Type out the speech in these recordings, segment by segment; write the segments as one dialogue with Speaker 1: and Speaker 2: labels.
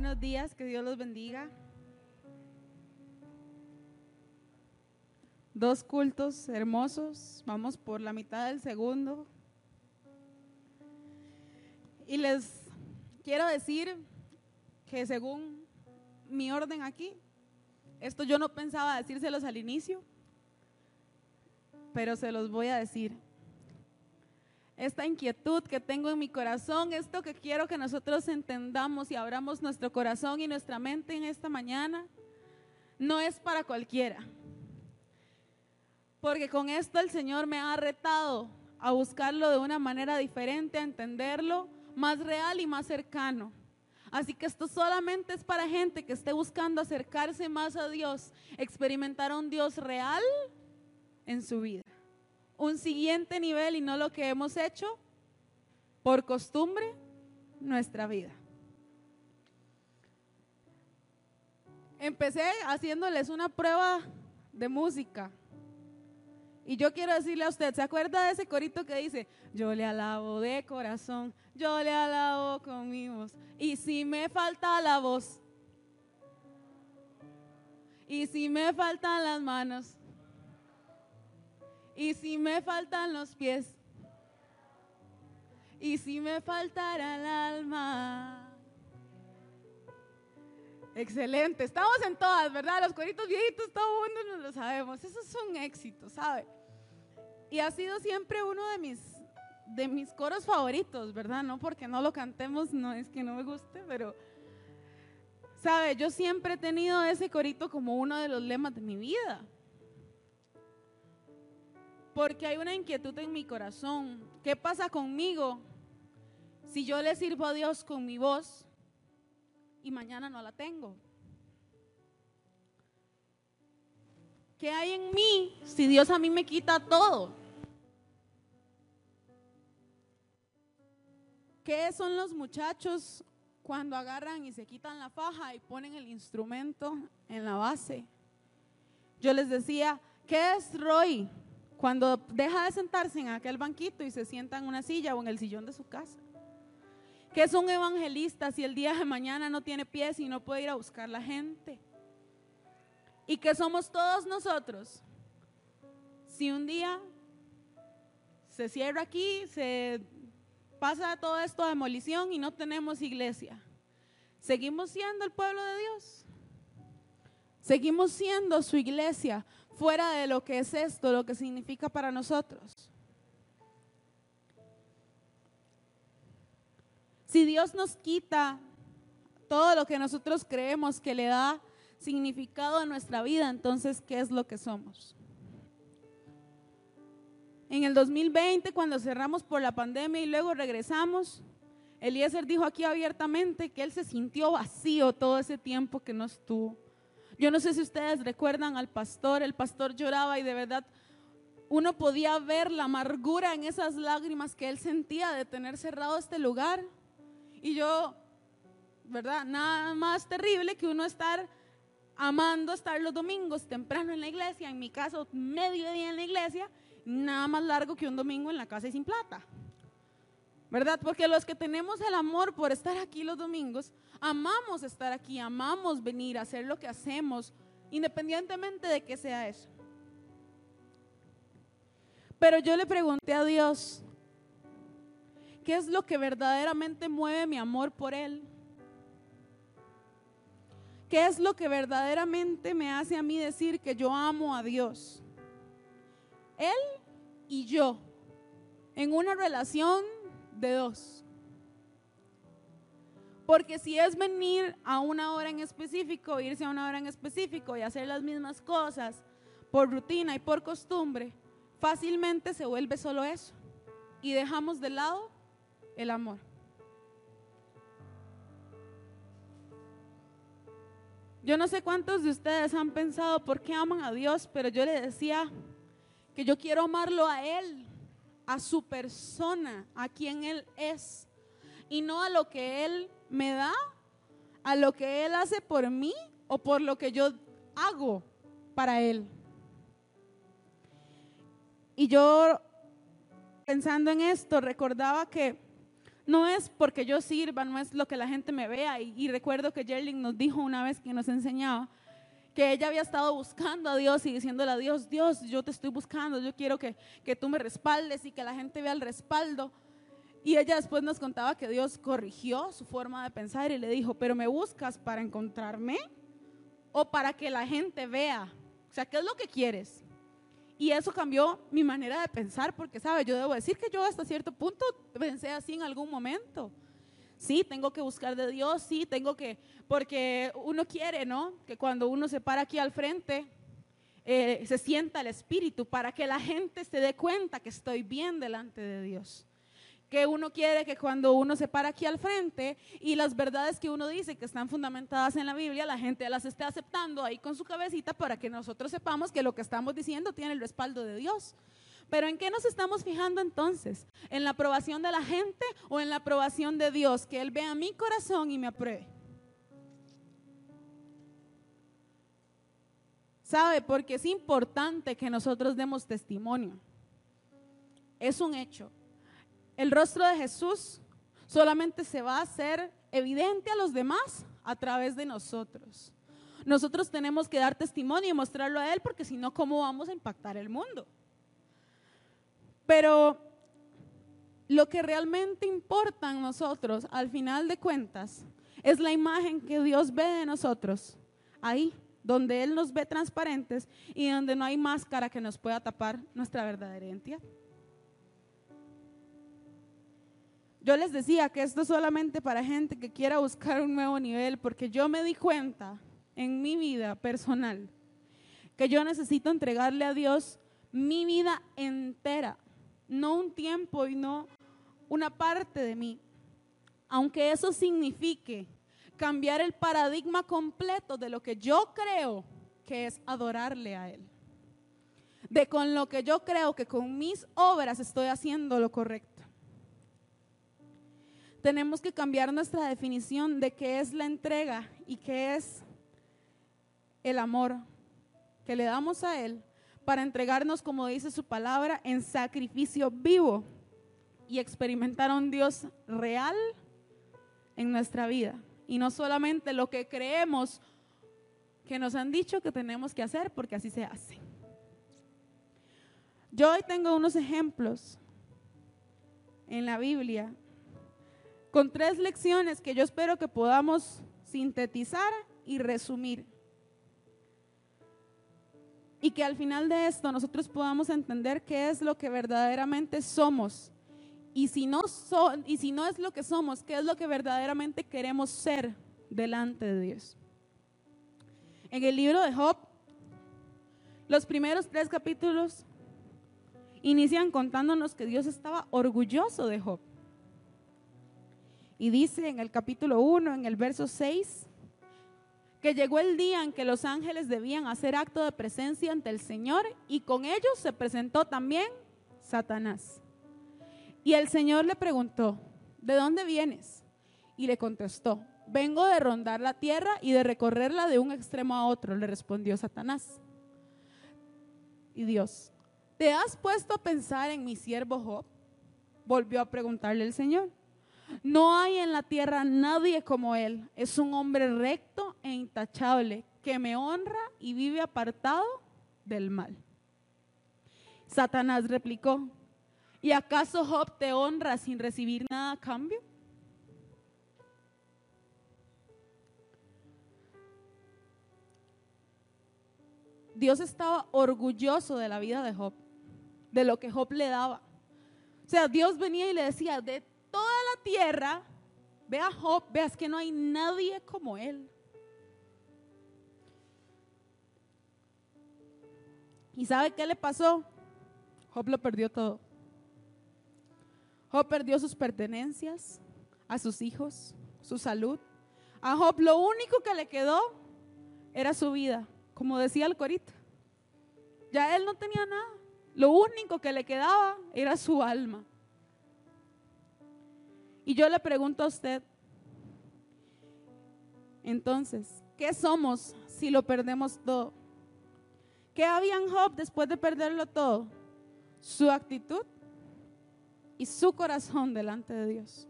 Speaker 1: Buenos días, que Dios los bendiga. Dos cultos hermosos, vamos por la mitad del segundo. Y les quiero decir que según mi orden aquí, esto yo no pensaba decírselos al inicio, pero se los voy a decir esta inquietud que tengo en mi corazón, esto que quiero que nosotros entendamos y abramos nuestro corazón y nuestra mente en esta mañana, no es para cualquiera. Porque con esto el Señor me ha retado a buscarlo de una manera diferente, a entenderlo más real y más cercano. Así que esto solamente es para gente que esté buscando acercarse más a Dios, experimentar un Dios real en su vida un siguiente nivel y no lo que hemos hecho por costumbre nuestra vida. Empecé haciéndoles una prueba de música. Y yo quiero decirle a usted, ¿se acuerda de ese corito que dice, yo le alabo de corazón, yo le alabo con mi voz? Y si me falta la voz, y si me faltan las manos, y si me faltan los pies. Y si me faltara el alma. Excelente. Estamos en todas, ¿verdad? Los cueritos viejitos, todo el mundo lo sabemos. Eso es un éxito, ¿sabe? Y ha sido siempre uno de mis, de mis coros favoritos, ¿verdad? No porque no lo cantemos, no es que no me guste, pero, ¿sabe? Yo siempre he tenido ese corito como uno de los lemas de mi vida porque hay una inquietud en mi corazón. ¿Qué pasa conmigo si yo le sirvo a Dios con mi voz y mañana no la tengo? ¿Qué hay en mí si Dios a mí me quita todo? ¿Qué son los muchachos cuando agarran y se quitan la faja y ponen el instrumento en la base? Yo les decía, ¿qué es Roy? Cuando deja de sentarse en aquel banquito y se sienta en una silla o en el sillón de su casa. Que es un evangelista si el día de mañana no tiene pies y no puede ir a buscar la gente. Y que somos todos nosotros. Si un día se cierra aquí, se pasa todo esto a demolición y no tenemos iglesia. ¿Seguimos siendo el pueblo de Dios? ¿Seguimos siendo su iglesia fuera de lo que es esto, lo que significa para nosotros. Si Dios nos quita todo lo que nosotros creemos que le da significado a nuestra vida, entonces, ¿qué es lo que somos? En el 2020, cuando cerramos por la pandemia y luego regresamos, Eliezer dijo aquí abiertamente que él se sintió vacío todo ese tiempo que no estuvo. Yo no sé si ustedes recuerdan al pastor, el pastor lloraba y de verdad uno podía ver la amargura en esas lágrimas que él sentía de tener cerrado este lugar. Y yo, ¿verdad? Nada más terrible que uno estar amando estar los domingos temprano en la iglesia, en mi caso mediodía en la iglesia, nada más largo que un domingo en la casa y sin plata. ¿Verdad? Porque los que tenemos el amor por estar aquí los domingos, amamos estar aquí, amamos venir a hacer lo que hacemos, independientemente de que sea eso. Pero yo le pregunté a Dios, ¿qué es lo que verdaderamente mueve mi amor por Él? ¿Qué es lo que verdaderamente me hace a mí decir que yo amo a Dios? Él y yo, en una relación de dos. Porque si es venir a una hora en específico, irse a una hora en específico y hacer las mismas cosas por rutina y por costumbre, fácilmente se vuelve solo eso. Y dejamos de lado el amor. Yo no sé cuántos de ustedes han pensado por qué aman a Dios, pero yo le decía que yo quiero amarlo a Él a su persona, a quien Él es, y no a lo que Él me da, a lo que Él hace por mí o por lo que yo hago para Él. Y yo, pensando en esto, recordaba que no es porque yo sirva, no es lo que la gente me vea. Y, recuerdo que Jerling nos dijo una vez que nos enseñaba que ella había estado buscando a Dios y diciéndole a Dios, Dios, yo te estoy buscando, yo quiero que, que tú me respaldes y que la gente vea el respaldo. Y ella después nos contaba que Dios corrigió su forma de pensar y le dijo, pero me buscas para encontrarme o para que la gente vea. O sea, ¿qué es lo que quieres? Y eso cambió mi manera de pensar, porque, ¿sabe? Yo debo decir que yo hasta cierto punto pensé así en algún momento. Sí, tengo que buscar de Dios, sí, tengo que, porque uno quiere, ¿no? Que cuando uno se para aquí al frente, eh, se sienta el Espíritu, para que la gente se dé cuenta que estoy bien delante de Dios que uno quiere que cuando uno se para aquí al frente y las verdades que uno dice que están fundamentadas en la Biblia, la gente las esté aceptando ahí con su cabecita para que nosotros sepamos que lo que estamos diciendo tiene el respaldo de Dios. Pero ¿en qué nos estamos fijando entonces? ¿En la aprobación de la gente o en la aprobación de Dios? Que Él vea mi corazón y me apruebe. ¿Sabe? Porque es importante que nosotros demos testimonio. Es un hecho el rostro de Jesús solamente se va a hacer evidente a los demás a través de nosotros. Nosotros tenemos que dar testimonio y mostrarlo a Él porque si no, ¿cómo vamos a impactar el mundo? Pero lo que realmente importa en nosotros, al final de cuentas, es la imagen que Dios ve de nosotros, ahí, donde Él nos ve transparentes y donde no hay máscara que nos pueda tapar nuestra verdadera identidad. Yo les decía que esto es solamente para gente que quiera buscar un nuevo nivel, porque yo me di cuenta en mi vida personal que yo necesito entregarle a Dios mi vida entera, no un tiempo y no una parte de mí. Aunque eso signifique cambiar el paradigma completo de lo que yo creo que es adorarle a Él. De con lo que yo creo que con mis obras estoy haciendo lo correcto tenemos que cambiar nuestra definición de qué es la entrega y qué es el amor que le damos a Él para entregarnos, como dice su palabra, en sacrificio vivo y experimentar un Dios real en nuestra vida. Y no solamente lo que creemos que nos han dicho que tenemos que hacer, porque así se hace. Yo hoy tengo unos ejemplos en la Biblia con tres lecciones que yo espero que podamos sintetizar y resumir. Y que al final de esto nosotros podamos entender qué es lo que verdaderamente somos. Y si no, y si no es lo que somos, qué es lo que verdaderamente queremos ser delante de Dios. En el libro de Job, los primeros tres capítulos inician contándonos que Dios estaba orgulloso de Job. Y dice en el capítulo 1, en el verso 6, que llegó el día en que los ángeles debían hacer acto de presencia ante el Señor y con ellos se presentó también Satanás. Y el Señor le preguntó, ¿de dónde vienes? Y le contestó, vengo de rondar la tierra y de recorrerla de un extremo a otro, le respondió Satanás. Y Dios, ¿te has puesto a pensar en mi siervo Job? Volvió a preguntarle el Señor. No hay en la tierra nadie como Él. Es un hombre recto e intachable que me honra y vive apartado del mal. Satanás replicó, ¿y acaso Job te honra sin recibir nada a cambio? Dios estaba orgulloso de la vida de Job, de lo que Job le daba. O sea, Dios venía y le decía, de toda la tierra, ve a Job, veas que no hay nadie como él. ¿Y sabe qué le pasó? Job lo perdió todo. Job perdió sus pertenencias, a sus hijos, su salud. A Job lo único que le quedó era su vida, como decía el corito. Ya él no tenía nada. Lo único que le quedaba era su alma. Y yo le pregunto a usted, entonces, ¿qué somos si lo perdemos todo? ¿Qué había en Job después de perderlo todo? Su actitud y su corazón delante de Dios.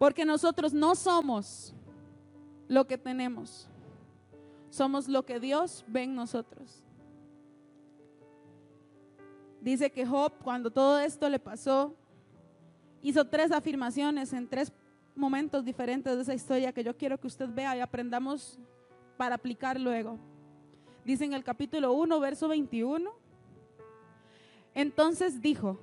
Speaker 1: Porque nosotros no somos lo que tenemos, somos lo que Dios ve en nosotros. Dice que Job, cuando todo esto le pasó, hizo tres afirmaciones en tres momentos diferentes de esa historia que yo quiero que usted vea y aprendamos para aplicar luego. Dice en el capítulo 1, verso 21. Entonces dijo,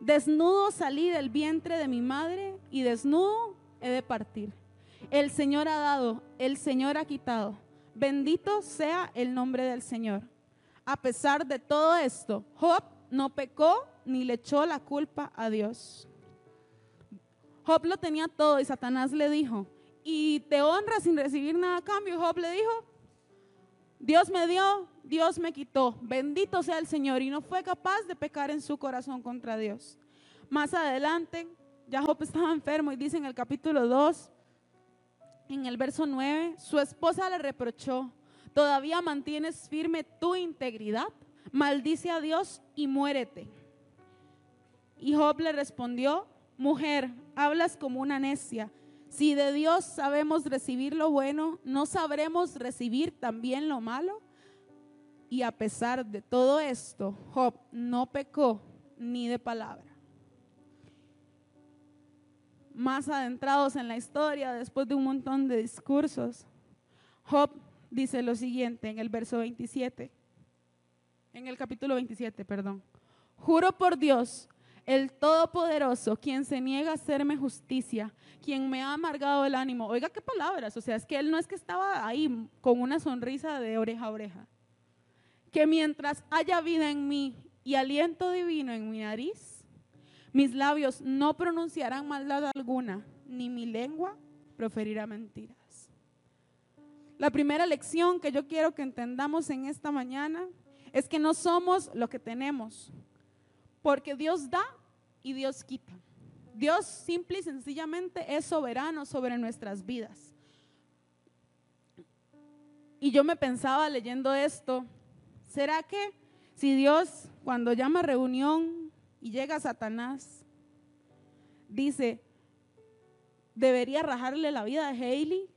Speaker 1: desnudo salí del vientre de mi madre y desnudo he de partir. El Señor ha dado, el Señor ha quitado. Bendito sea el nombre del Señor. A pesar de todo esto, Job no pecó ni le echó la culpa a Dios. Job lo tenía todo y Satanás le dijo, y te honra sin recibir nada a cambio. Job le dijo, Dios me dio, Dios me quitó, bendito sea el Señor. Y no fue capaz de pecar en su corazón contra Dios. Más adelante, ya Job estaba enfermo y dice en el capítulo 2, en el verso 9, su esposa le reprochó, ¿todavía mantienes firme tu integridad? Maldice a Dios y muérete. Y Job le respondió, mujer, hablas como una necia. Si de Dios sabemos recibir lo bueno, ¿no sabremos recibir también lo malo? Y a pesar de todo esto, Job no pecó ni de palabra. Más adentrados en la historia, después de un montón de discursos, Job dice lo siguiente en el verso 27, en el capítulo 27, perdón. Juro por Dios el Todopoderoso, quien se niega a hacerme justicia, quien me ha amargado el ánimo. Oiga qué palabras, o sea, es que él no es que estaba ahí con una sonrisa de oreja a oreja. Que mientras haya vida en mí y aliento divino en mi nariz, mis labios no pronunciarán maldad alguna, ni mi lengua proferirá mentiras. La primera lección que yo quiero que entendamos en esta mañana es que no somos lo que tenemos, porque Dios da y Dios quita. Dios simple y sencillamente es soberano sobre nuestras vidas. Y yo me pensaba leyendo esto, ¿será que si Dios cuando llama reunión y llega Satanás, dice, debería rajarle la vida de Haley?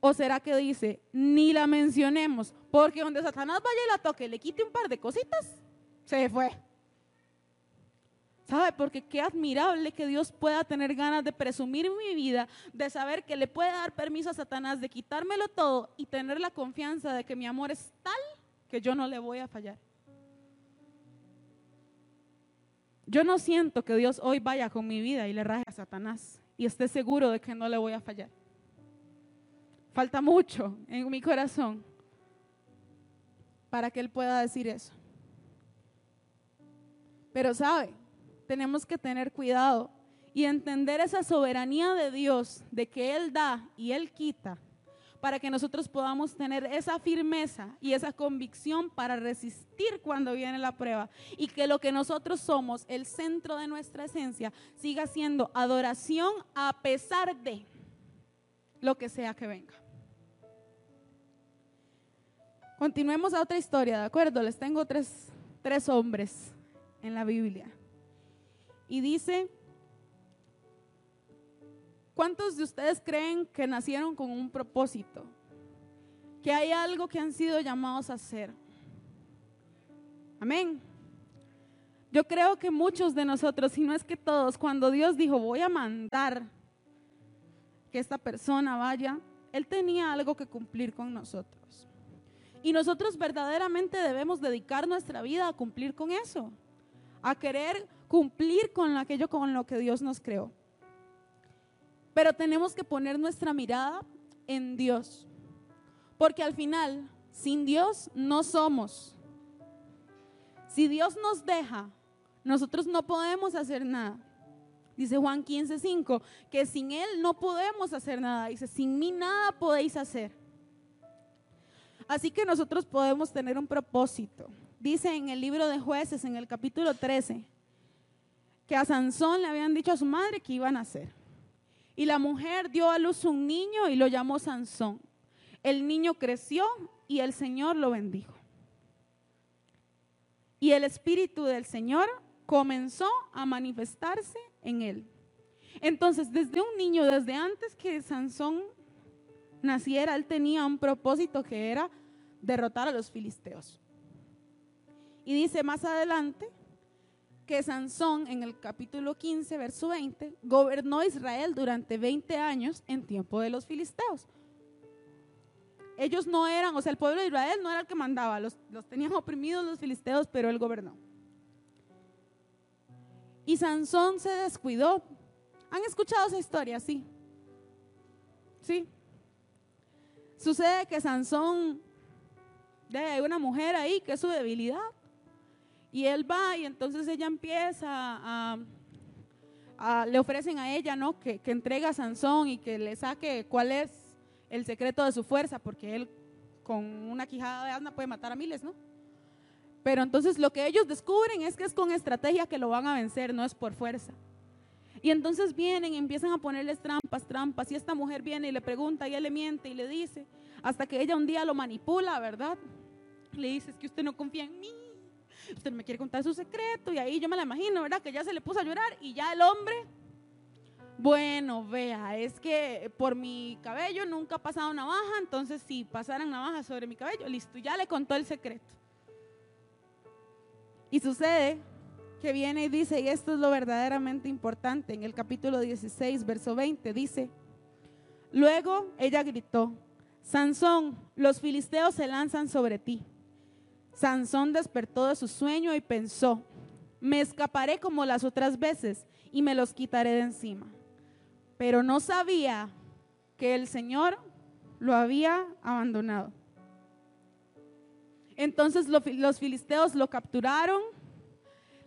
Speaker 1: ¿O será que dice, ni la mencionemos, porque donde Satanás vaya y la toque, le quite un par de cositas? Se fue. ¿Sabe? Porque qué admirable que Dios pueda tener ganas de presumir mi vida, de saber que le puede dar permiso a Satanás de quitármelo todo y tener la confianza de que mi amor es tal que yo no le voy a fallar. Yo no siento que Dios hoy vaya con mi vida y le raje a Satanás y esté seguro de que no le voy a fallar. Falta mucho en mi corazón para que Él pueda decir eso. Pero sabe, tenemos que tener cuidado y entender esa soberanía de Dios, de que Él da y Él quita, para que nosotros podamos tener esa firmeza y esa convicción para resistir cuando viene la prueba y que lo que nosotros somos, el centro de nuestra esencia, siga siendo adoración a pesar de lo que sea que venga. Continuemos a otra historia, ¿de acuerdo? Les tengo tres, tres hombres en la Biblia. Y dice, ¿cuántos de ustedes creen que nacieron con un propósito? Que hay algo que han sido llamados a hacer. Amén. Yo creo que muchos de nosotros, si no es que todos, cuando Dios dijo, voy a mandar que esta persona vaya, Él tenía algo que cumplir con nosotros. Y nosotros verdaderamente debemos dedicar nuestra vida a cumplir con eso a querer cumplir con aquello con lo que Dios nos creó. Pero tenemos que poner nuestra mirada en Dios. Porque al final, sin Dios no somos. Si Dios nos deja, nosotros no podemos hacer nada. Dice Juan 15:5, que sin Él no podemos hacer nada. Dice, sin mí nada podéis hacer. Así que nosotros podemos tener un propósito dice en el libro de jueces, en el capítulo 13, que a Sansón le habían dicho a su madre que iban a hacer. Y la mujer dio a luz un niño y lo llamó Sansón. El niño creció y el Señor lo bendijo. Y el Espíritu del Señor comenzó a manifestarse en él. Entonces, desde un niño, desde antes que Sansón naciera, él tenía un propósito que era derrotar a los filisteos. Y dice más adelante que Sansón en el capítulo 15, verso 20, gobernó Israel durante 20 años en tiempo de los filisteos. Ellos no eran, o sea, el pueblo de Israel no era el que mandaba, los, los tenían oprimidos los filisteos, pero él gobernó. Y Sansón se descuidó. ¿Han escuchado esa historia? Sí. Sí. Sucede que Sansón, hay una mujer ahí que es su debilidad. Y él va y entonces ella empieza a, le ofrecen a ella, ¿no? Que, que entrega a Sansón y que le saque cuál es el secreto de su fuerza, porque él con una quijada de asna puede matar a miles, ¿no? Pero entonces lo que ellos descubren es que es con estrategia que lo van a vencer, no es por fuerza. Y entonces vienen y empiezan a ponerles trampas, trampas. Y esta mujer viene y le pregunta y él le miente y le dice, hasta que ella un día lo manipula, ¿verdad? Le dice, es que usted no confía en mí, usted me quiere contar su secreto. Y ahí yo me la imagino, ¿verdad? Que ya se le puso a llorar y ya el hombre, bueno, vea, es que por mi cabello nunca ha pasado navaja, entonces si pasaran navaja sobre mi cabello, listo, ya le contó el secreto. Y sucede que viene y dice, y esto es lo verdaderamente importante, en el capítulo 16, verso 20, dice, luego ella gritó, Sansón, los filisteos se lanzan sobre ti. Sansón despertó de su sueño y pensó, me escaparé como las otras veces y me los quitaré de encima. Pero no sabía que el Señor lo había abandonado. Entonces los filisteos lo capturaron,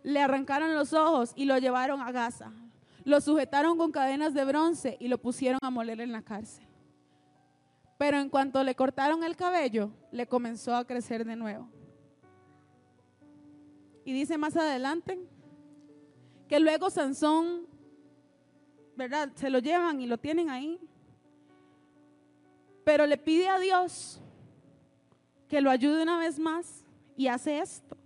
Speaker 1: le arrancaron los ojos y lo llevaron a Gaza. Lo sujetaron con cadenas de bronce y lo pusieron a moler en la cárcel. Pero en cuanto le cortaron el cabello, le comenzó a crecer de nuevo. Y dice más adelante que luego Sansón, ¿verdad? Se lo llevan y lo tienen ahí. Pero le pide a Dios que lo ayude una vez más y hace esto.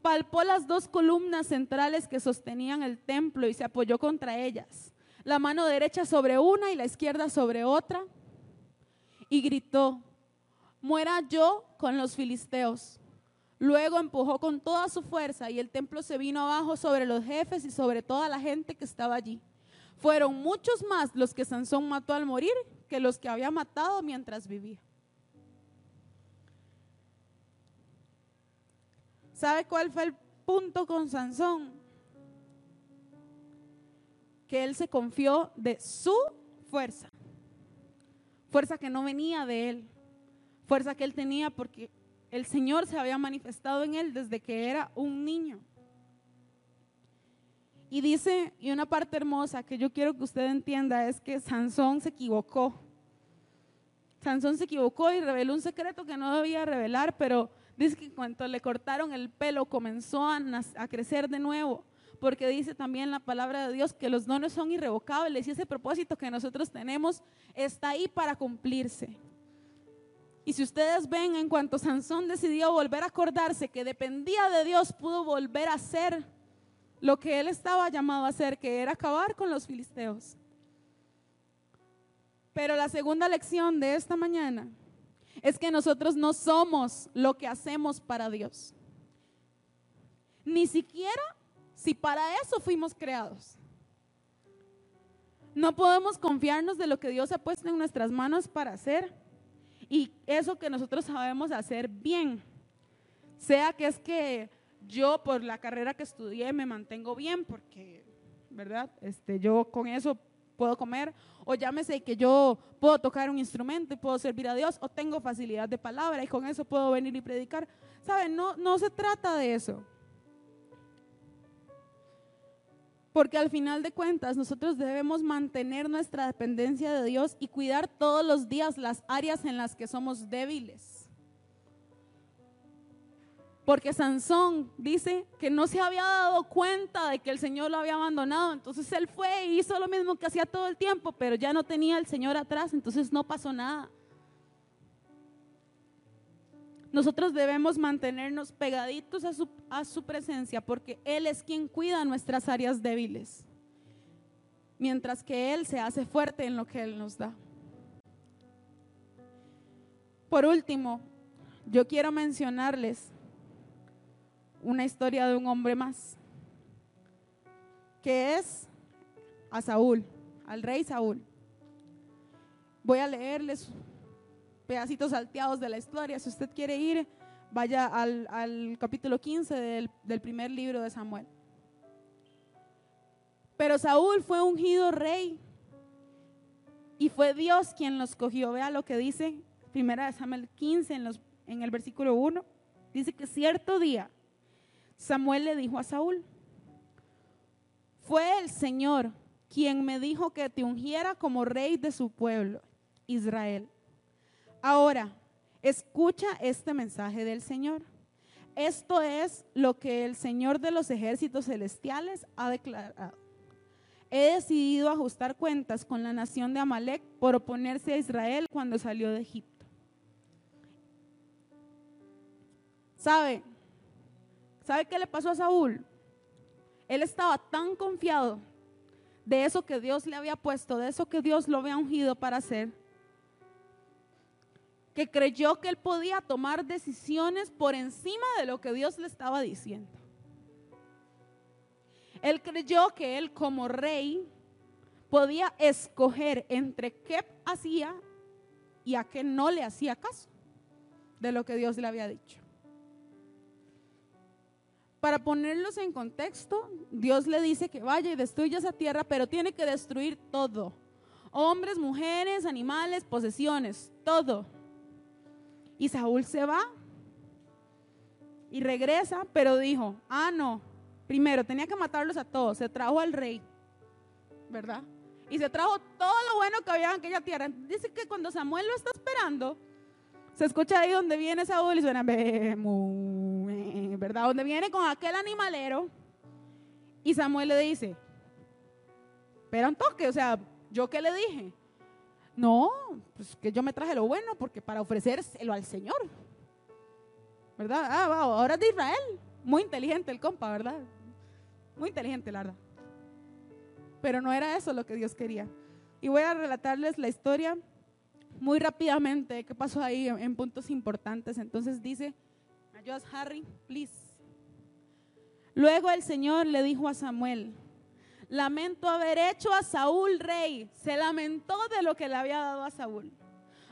Speaker 1: Palpó las dos columnas centrales que sostenían el templo y se apoyó contra ellas, la mano derecha sobre una y la izquierda sobre otra, y gritó, muera yo con los filisteos. Luego empujó con toda su fuerza y el templo se vino abajo sobre los jefes y sobre toda la gente que estaba allí. Fueron muchos más los que Sansón mató al morir que los que había matado mientras vivía. ¿Sabe cuál fue el punto con Sansón? Que él se confió de su fuerza. Fuerza que no venía de él. Fuerza que él tenía porque el Señor se había manifestado en él desde que era un niño. Y dice, y una parte hermosa que yo quiero que usted entienda es que Sansón se equivocó. Sansón se equivocó y reveló un secreto que no debía revelar, pero Dice que cuando le cortaron el pelo comenzó a, a, crecer de nuevo, porque dice también la palabra de Dios que los dones son irrevocables y ese propósito que nosotros tenemos está ahí para cumplirse. Y si ustedes ven, en cuanto Sansón decidió volver a acordarse que dependía de Dios, pudo volver a hacer lo que él estaba llamado a hacer, que era acabar con los filisteos. Pero la segunda lección de esta mañana es que nosotros no somos lo que hacemos para Dios. Ni siquiera si para eso fuimos creados. No podemos confiarnos de lo que Dios ha puesto en nuestras manos para hacer y eso que nosotros sabemos hacer bien. Sea que es que yo por la carrera que estudié me mantengo bien porque, ¿verdad? Este, yo con eso puedo comer, o llámese que yo puedo tocar un instrumento y puedo servir a Dios, o tengo facilidad de palabra y con eso puedo venir y predicar. ¿Saben? No, no se trata de eso. Porque al final de cuentas nosotros debemos mantener nuestra dependencia de Dios y cuidar todos los días las áreas en las que somos débiles. Porque Sansón dice que no se había dado cuenta de que el Señor lo había abandonado. Entonces él fue y hizo lo mismo que hacía todo el tiempo, pero ya no tenía al Señor atrás, entonces no pasó nada. Nosotros debemos mantenernos pegaditos a su, a su presencia porque Él es quien cuida nuestras áreas débiles. mientras que Él se hace fuerte en lo que Él nos da. Por último, yo quiero mencionarles una historia de un hombre más, que es a Saúl, al rey Saúl. Voy a leerles pedacitos salteados de la historia. Si usted quiere ir, vaya al, capítulo 15 del, del primer libro de Samuel. Pero Saúl fue ungido rey y fue Dios quien lo escogió. Vea lo que dice Primera de Samuel 15 en, los, en el versículo 1. Dice que cierto día Samuel le dijo a Saúl, fue el Señor quien me dijo que te ungiera como rey de su pueblo, Israel. Ahora, escucha este mensaje del Señor. Esto es lo que el Señor de los ejércitos celestiales ha declarado. He decidido ajustar cuentas con la nación de Amalek por oponerse a Israel cuando salió de Egipto. ¿Sabe? ¿Sabe qué le pasó a Saúl? Él estaba tan confiado de eso que Dios le había puesto, de eso que Dios lo había ungido para hacer, que creyó que él podía tomar decisiones por encima de lo que Dios le estaba diciendo. Él creyó que él como rey podía escoger entre qué hacía y a qué no le hacía caso de lo que Dios le había dicho. Para ponerlos en contexto, Dios le dice que vaya y destruya esa tierra, pero tiene que destruir todo. Hombres, mujeres, animales, posesiones, todo. Y Saúl se va y regresa, pero dijo, ah, no, primero tenía que matarlos a todos, se trajo al rey, ¿verdad? Y se trajo todo lo bueno que había en aquella tierra. Dice que cuando Samuel lo está esperando, se escucha ahí donde viene Saúl y suena, ¿verdad? Donde viene con aquel animalero. Y Samuel le dice, espera un toque, o sea, ¿yo qué le dije? No, pues que yo me traje lo bueno porque para ofrecérselo al Señor. ¿Verdad? Ah, ahora es de Israel. Muy inteligente el compa, ¿verdad? Muy inteligente, la verdad. Pero no era eso lo que Dios quería. Y voy a relatarles la historia muy rápidamente qué pasó ahí en puntos importantes. Entonces dice, ayudas Harry, please. Luego el Señor le dijo a Samuel, lamento haber hecho a Saúl rey. Se lamentó de lo que le había dado a Saúl,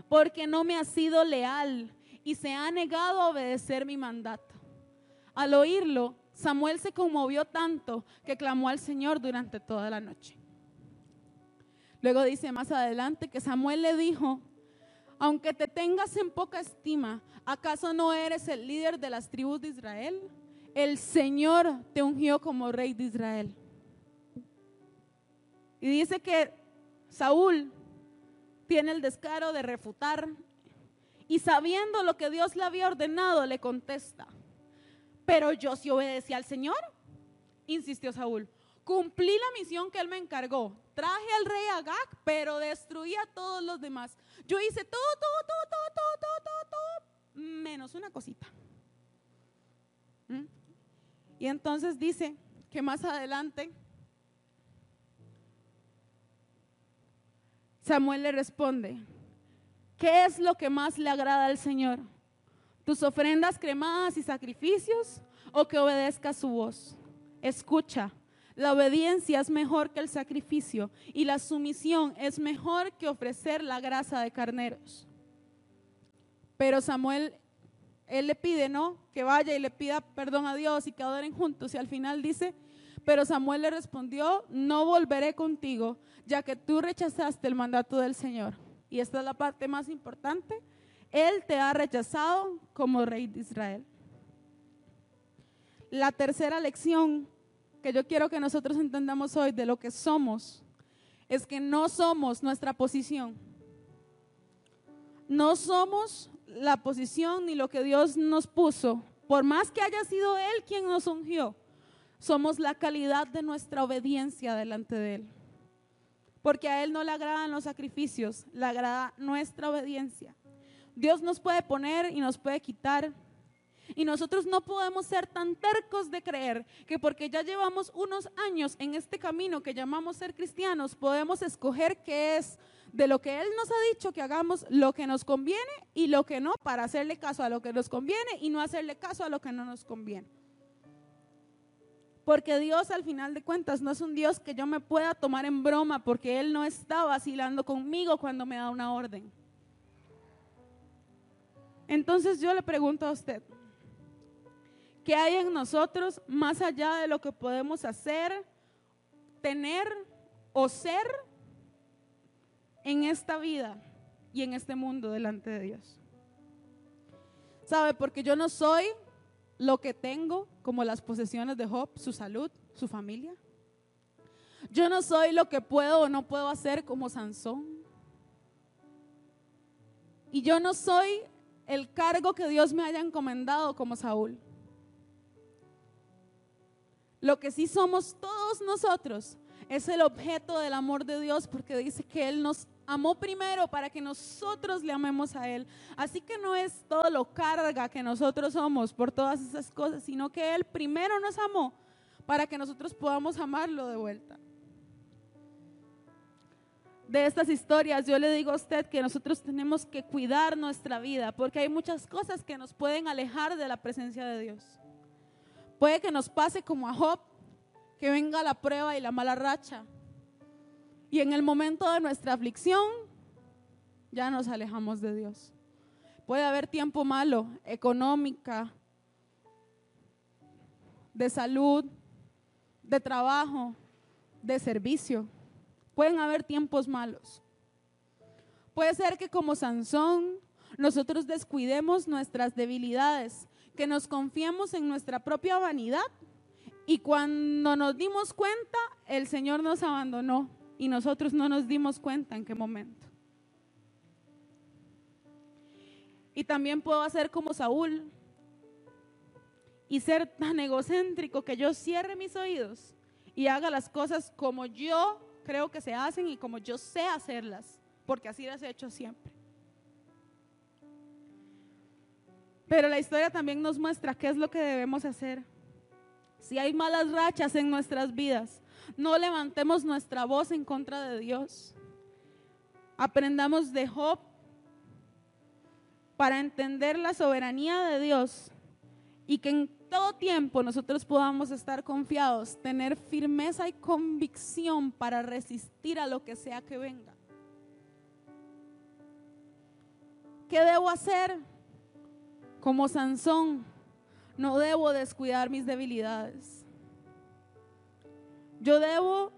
Speaker 1: porque no me ha sido leal y se ha negado a obedecer mi mandato. Al oírlo, Samuel se conmovió tanto que clamó al Señor durante toda la noche. Luego dice más adelante que Samuel le dijo, aunque te tengas en poca estima, ¿acaso no eres el líder de las tribus de Israel? El Señor te ungió como rey de Israel. Y dice que Saúl tiene el descaro de refutar y sabiendo lo que Dios le había ordenado, le contesta, pero yo sí obedecí al Señor, insistió Saúl. Cumplí la misión que él me encargó. Traje al rey Agag, pero destruí a todos los demás. Yo hice todo, todo, todo, todo, todo, todo, todo, menos una cosita. ¿Mm? Y entonces dice que más adelante Samuel le responde, ¿qué es lo que más le agrada al Señor? ¿Tus ofrendas cremadas y sacrificios o que obedezca su voz? Escucha, la obediencia es mejor que el sacrificio y la sumisión es mejor que ofrecer la grasa de carneros. Pero Samuel, él le pide, ¿no? Que vaya y le pida perdón a Dios y que adoren juntos. Y al final dice, pero Samuel le respondió, no volveré contigo, ya que tú rechazaste el mandato del Señor. Y esta es la parte más importante. Él te ha rechazado como rey de Israel. La tercera lección que yo quiero que nosotros entendamos hoy de lo que somos es que no somos nuestra posición. No somos la posición ni lo que Dios nos puso. Por más que haya sido Él quien nos ungió, somos la calidad de nuestra obediencia delante de Él. Porque a Él no le agradan los sacrificios, le agrada nuestra obediencia. Dios nos puede poner y nos puede quitar, Y nosotros no podemos ser tan tercos de creer que porque ya llevamos unos años en este camino que llamamos ser cristianos, podemos escoger qué es de lo que Él nos ha dicho que hagamos lo que nos conviene y lo que no, para hacerle caso a lo que nos conviene y no hacerle caso a lo que no nos conviene. Porque Dios al final de cuentas no es un Dios que yo me pueda tomar en broma porque Él no está vacilando conmigo cuando me da una orden. Entonces yo le pregunto a usted, ¿qué hay en nosotros más allá de lo que podemos hacer, tener o ser en esta vida y en este mundo delante de Dios? ¿Sabe? Porque yo no soy lo que tengo, como las posesiones de Job, su salud, su familia. Yo no soy lo que puedo o no puedo hacer como Sansón. Y yo no soy el cargo que Dios me haya encomendado como Saúl. Lo que sí somos todos nosotros es el objeto del amor de Dios porque dice que Él nos amó primero para que nosotros le amemos a Él. Así que no es todo lo carga que nosotros somos por todas esas cosas, sino que Él primero nos amó para que nosotros podamos amarlo de vuelta. De estas historias yo le digo a usted que nosotros tenemos que cuidar nuestra vida porque hay muchas cosas que nos pueden alejar de la presencia de Dios. Puede que nos pase como a Job, que venga la prueba y la mala racha y en el momento de nuestra aflicción, ya nos alejamos de Dios. Puede haber tiempo malo, económica, de salud, de trabajo, de servicio. Pueden haber tiempos malos. Puede ser que como Sansón nosotros descuidemos nuestras debilidades, que nos confiemos en nuestra propia vanidad y cuando nos dimos cuenta el Señor nos abandonó y nosotros no nos dimos cuenta en qué momento. Y también puedo hacer como Saúl y ser tan egocéntrico que yo cierre mis oídos y haga las cosas como yo creo que se hacen y como yo sé hacerlas, porque así las he hecho siempre. Pero la historia también nos muestra qué es lo que debemos hacer. Si hay malas rachas en nuestras vidas, no levantemos nuestra voz en contra de Dios. Aprendamos de Job para entender la soberanía de Dios y que en todo tiempo nosotros podamos estar confiados, tener firmeza y convicción para resistir a lo que sea que venga. ¿Qué debo hacer? Como Sansón, no debo descuidar mis debilidades. Yo debo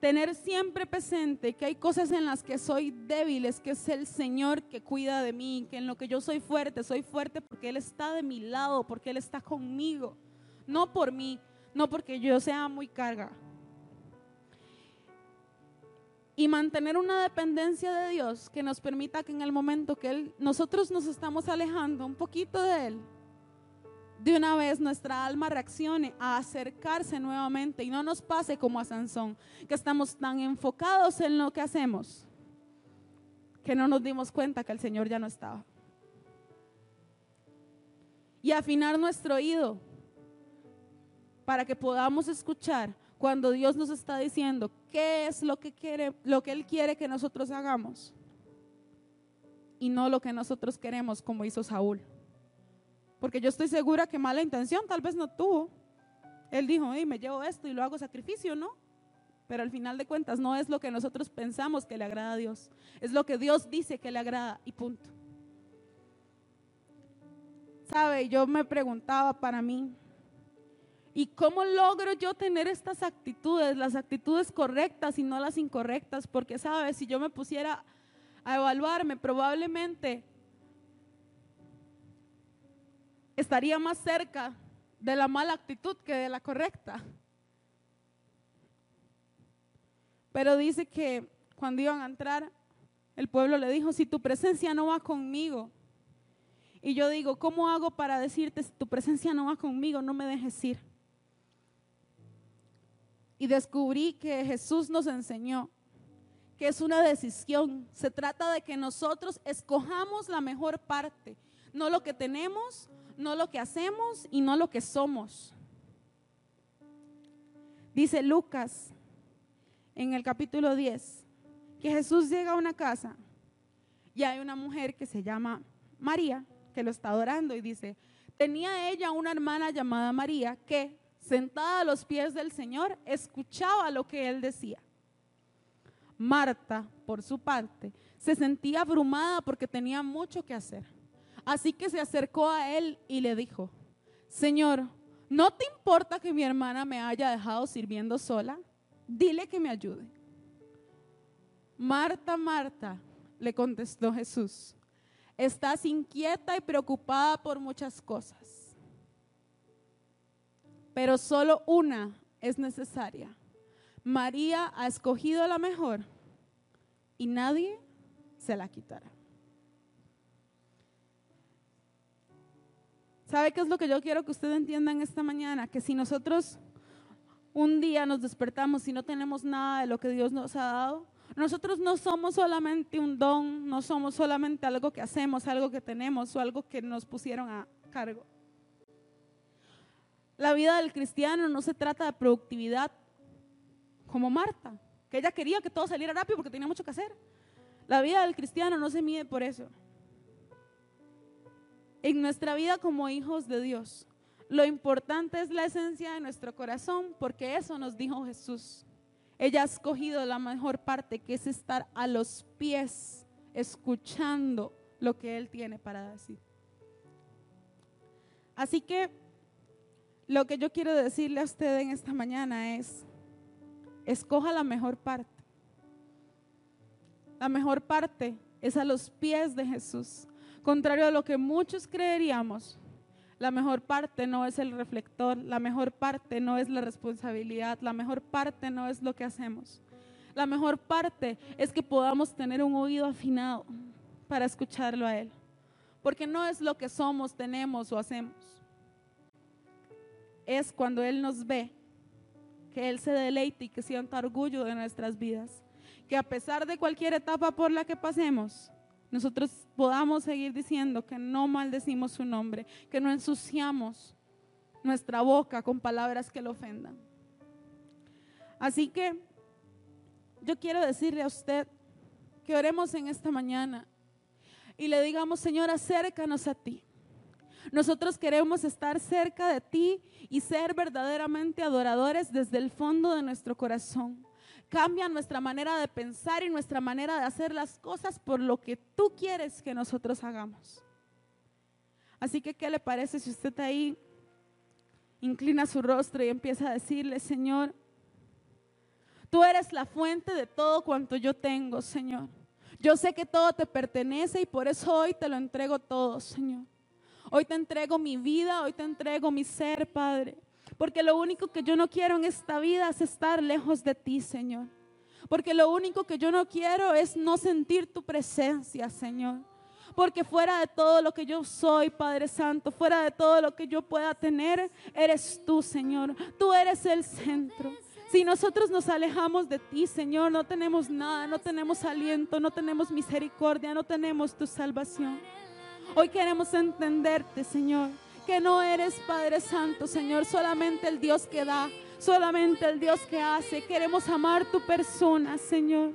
Speaker 1: tener siempre presente que hay cosas en las que soy débil, es que es el Señor que cuida de mí, que en lo que yo soy fuerte, soy fuerte porque Él está de mi lado, porque Él está conmigo, no por mí, no porque yo sea muy carga. Y mantener una dependencia de Dios que nos permita que en el momento que él, nosotros nos estamos alejando un poquito de Él, de una vez nuestra alma reaccione a acercarse nuevamente y no nos pase como a Sansón, que estamos tan enfocados en lo que hacemos que no nos dimos cuenta que el Señor ya no estaba. Y afinar nuestro oído para que podamos escuchar cuando Dios nos está diciendo qué es lo que quiere, lo que él quiere que nosotros hagamos y no lo que nosotros queremos como hizo Saúl. Porque yo estoy segura que mala intención tal vez no tuvo. Él dijo, me llevo esto y lo hago sacrificio, ¿no? Pero al final de cuentas no es lo que nosotros pensamos que le agrada a Dios. Es lo que Dios dice que le agrada y punto. ¿Sabe? Yo me preguntaba para mí, ¿y cómo logro yo tener estas actitudes, las actitudes correctas y no las incorrectas? Porque, ¿sabe? Si yo me pusiera a evaluarme, probablemente estaría más cerca de la mala actitud que de la correcta. Pero dice que cuando iban a entrar, el pueblo le dijo, si tu presencia no va conmigo, y yo digo, ¿cómo hago para decirte, si tu presencia no va conmigo, no me dejes ir? Y descubrí que Jesús nos enseñó que es una decisión. Se trata de que nosotros escojamos la mejor parte no lo que tenemos, no lo que hacemos y no lo que somos. Dice Lucas en el capítulo 10 que Jesús llega a una casa y hay una mujer que se llama María que lo está adorando y dice, tenía ella una hermana llamada María que sentada a los pies del Señor escuchaba lo que él decía. Marta, por su parte, se sentía abrumada porque tenía mucho que hacer. Así que se acercó a él y le dijo, Señor, ¿no te importa que mi hermana me haya dejado sirviendo sola? Dile que me ayude. Marta, Marta, le contestó Jesús, estás inquieta y preocupada por muchas cosas, pero solo una es necesaria. María ha escogido la mejor y nadie se la quitará. ¿Sabe qué es lo que yo quiero que usted entienda en esta mañana? Que si nosotros un día nos despertamos y no tenemos nada de lo que Dios nos ha dado, nosotros no somos solamente un don, no somos solamente algo que hacemos, algo que tenemos o algo que nos pusieron a cargo. La vida del cristiano no se trata de productividad como Marta, que ella quería que todo saliera rápido porque tenía mucho que hacer. La vida del cristiano no se mide por eso. En nuestra vida como hijos de Dios, lo importante es la esencia de nuestro corazón, porque eso nos dijo Jesús. Ella ha escogido la mejor parte, que es estar a los pies, escuchando lo que Él tiene para decir. Así que lo que yo quiero decirle a usted en esta mañana es, escoja la mejor parte. La mejor parte es a los pies de Jesús. Contrario a lo que muchos creeríamos, la mejor parte no es el reflector, la mejor parte no es la responsabilidad, la mejor parte no es lo que hacemos. La mejor parte es que podamos tener un oído afinado para escucharlo a Él. Porque no es lo que somos, tenemos o hacemos. Es cuando Él nos ve, que Él se deleite y que sienta orgullo de nuestras vidas. Que a pesar de cualquier etapa por la que pasemos, nosotros podamos seguir diciendo que no maldecimos su nombre, que no ensuciamos nuestra boca con palabras que lo ofendan. Así que yo quiero decirle a usted que oremos en esta mañana y le digamos, Señor, acércanos a ti. Nosotros queremos estar cerca de ti y ser verdaderamente adoradores desde el fondo de nuestro corazón. Cambia nuestra manera de pensar y nuestra manera de hacer las cosas por lo que tú quieres que nosotros hagamos. Así que, ¿qué le parece si usted ahí inclina su rostro y empieza a decirle, Señor, tú eres la fuente de todo cuanto yo tengo, Señor? Yo sé que todo te pertenece y por eso hoy te lo entrego todo, Señor. Hoy te entrego mi vida, hoy te entrego mi ser, Padre. Porque lo único que yo no quiero en esta vida es estar lejos de ti, Señor. Porque lo único que yo no quiero es no sentir tu presencia, Señor. Porque fuera de todo lo que yo soy, Padre Santo, fuera de todo lo que yo pueda tener, eres tú, Señor. Tú eres el centro. Si nosotros nos alejamos de ti, Señor, no tenemos nada, no tenemos aliento, no tenemos misericordia, no tenemos tu salvación. Hoy queremos entenderte, Señor que no eres Padre Santo, Señor, solamente el Dios que da, solamente el Dios que hace. Queremos amar tu persona, Señor.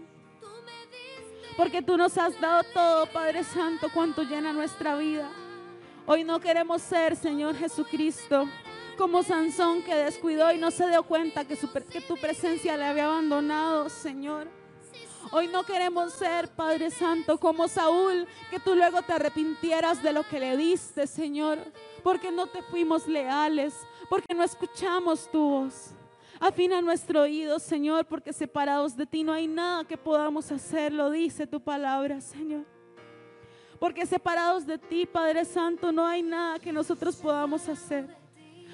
Speaker 1: Porque tú nos has dado todo, Padre Santo, cuanto llena nuestra vida. Hoy no queremos ser, Señor Jesucristo, como Sansón que descuidó y no se dio cuenta que, que tu presencia le había abandonado, Señor. Hoy no queremos ser, Padre Santo, como Saúl, que tú luego te arrepintieras de lo que le diste, Señor porque no te fuimos leales, porque no escuchamos tu voz. Afina nuestro oído, Señor, porque separados de ti no hay nada que podamos hacer, lo dice tu palabra, Señor. Porque separados de ti, Padre Santo, no hay nada que nosotros podamos hacer.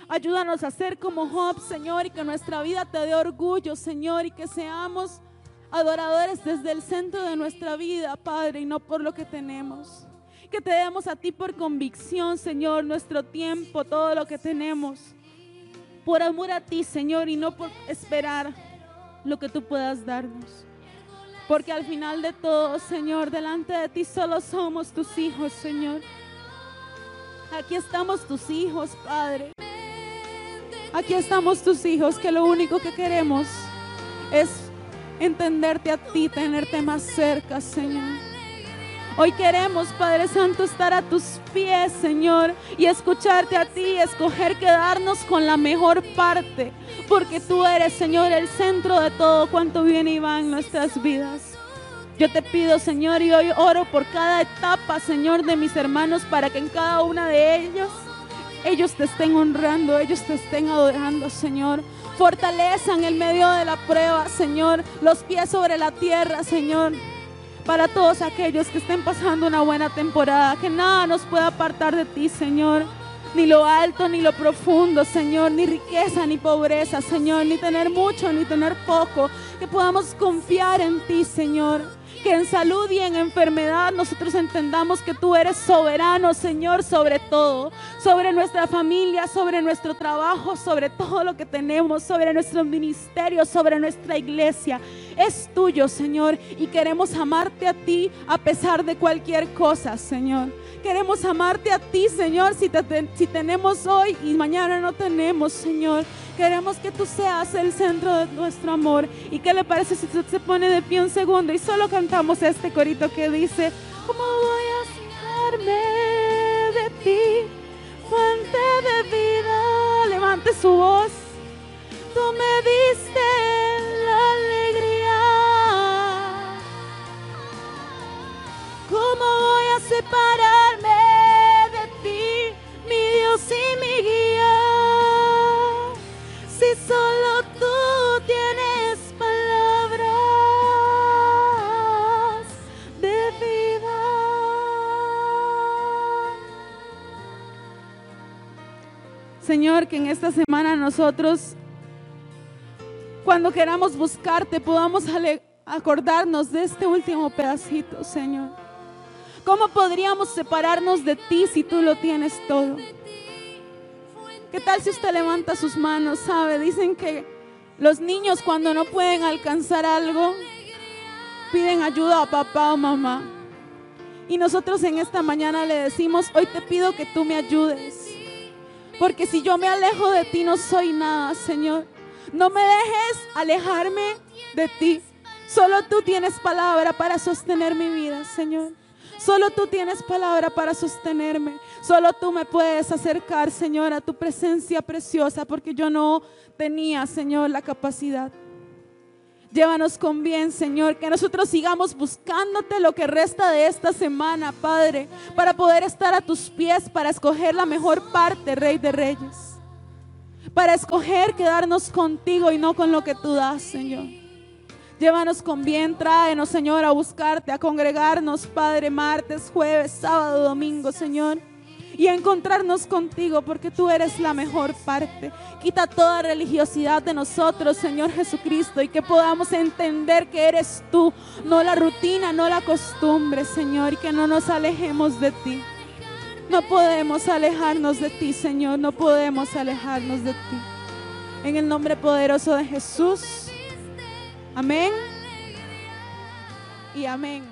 Speaker 1: Ayúdanos a ser como Job, Señor, y que nuestra vida te dé orgullo, Señor, y que seamos adoradores desde el centro de nuestra vida, Padre, y no por lo que tenemos que te demos a ti por convicción, Señor, nuestro tiempo, todo lo que tenemos. Por amor a ti, Señor, y no por esperar lo que tú puedas darnos. Porque al final de todo, Señor, delante de ti solo somos tus hijos, Señor. Aquí estamos tus hijos, Padre. Aquí estamos tus hijos que lo único que queremos es entenderte a ti, tenerte más cerca, Señor. Hoy queremos, Padre Santo, estar a tus pies, Señor, y escucharte a ti, escoger quedarnos con la mejor parte, porque tú eres, Señor, el centro de todo cuanto viene y va en nuestras vidas. Yo te pido, Señor, y hoy oro por cada etapa, Señor, de mis hermanos, para que en cada una de ellos ellos te estén honrando, ellos te estén adorando, Señor. Fortalezan en medio de la prueba, Señor, los pies sobre la tierra, Señor. Para todos aquellos que estén pasando una buena temporada, que nada nos pueda apartar de ti, Señor. Ni lo alto, ni lo profundo, Señor, ni riqueza, ni pobreza, Señor, ni tener mucho, ni tener poco. Que podamos confiar en ti, Señor que en salud y en enfermedad nosotros entendamos que tú eres soberano, Señor, sobre todo, sobre nuestra familia, sobre nuestro trabajo, sobre todo lo que tenemos, sobre nuestro ministerio, sobre nuestra iglesia. Es tuyo, Señor, y queremos amarte a ti a pesar de cualquier cosa, Señor. Queremos amarte a ti, Señor, si, tenemos hoy y mañana no tenemos, Señor. Queremos que tú seas el centro de nuestro amor. ¿Y qué le parece si usted se pone de pie un segundo y solo cantamos este corito que dice, ¿cómo voy a sacarme de ti? Fuente de vida, levante su voz. Tú me diste la alegría. ¿Cómo voy a separarme Señor, que en esta semana nosotros, cuando queramos buscarte, podamos acordarnos de este último pedacito, Señor. ¿Cómo podríamos separarnos de ti si tú lo tienes todo? ¿Qué tal si usted levanta sus manos? ¿Sabe? Dicen que los niños cuando no pueden alcanzar algo, piden ayuda a papá o mamá. Y nosotros en esta mañana le decimos, hoy te pido que tú me ayudes. Porque si yo me alejo de ti no soy nada, Señor. No me dejes alejarme de ti. Solo tú tienes palabra para sostener mi vida, Señor. Solo tú tienes palabra para sostenerme. Solo tú me puedes acercar, Señor, a tu presencia preciosa, porque yo no tenía, Señor, la capacidad. Llévanos con bien, Señor, que nosotros sigamos buscándote lo que resta de esta semana, Padre, para poder estar a tus pies, para escoger la mejor parte, Rey de Reyes. Para escoger quedarnos contigo y no con lo que tú das, Señor. Llévanos con bien, tráenos, Señor, a buscarte, a congregarnos, Padre, martes, jueves, sábado, domingo, Señor. Y encontrarnos contigo porque tú eres la mejor parte. Quita toda religiosidad de nosotros, Señor Jesucristo, y que podamos entender que eres tú, no la rutina, no la costumbre, Señor, y que no nos alejemos de ti. No podemos alejarnos de ti, Señor, no podemos alejarnos de ti. En el nombre poderoso de Jesús. Amén. Y amén.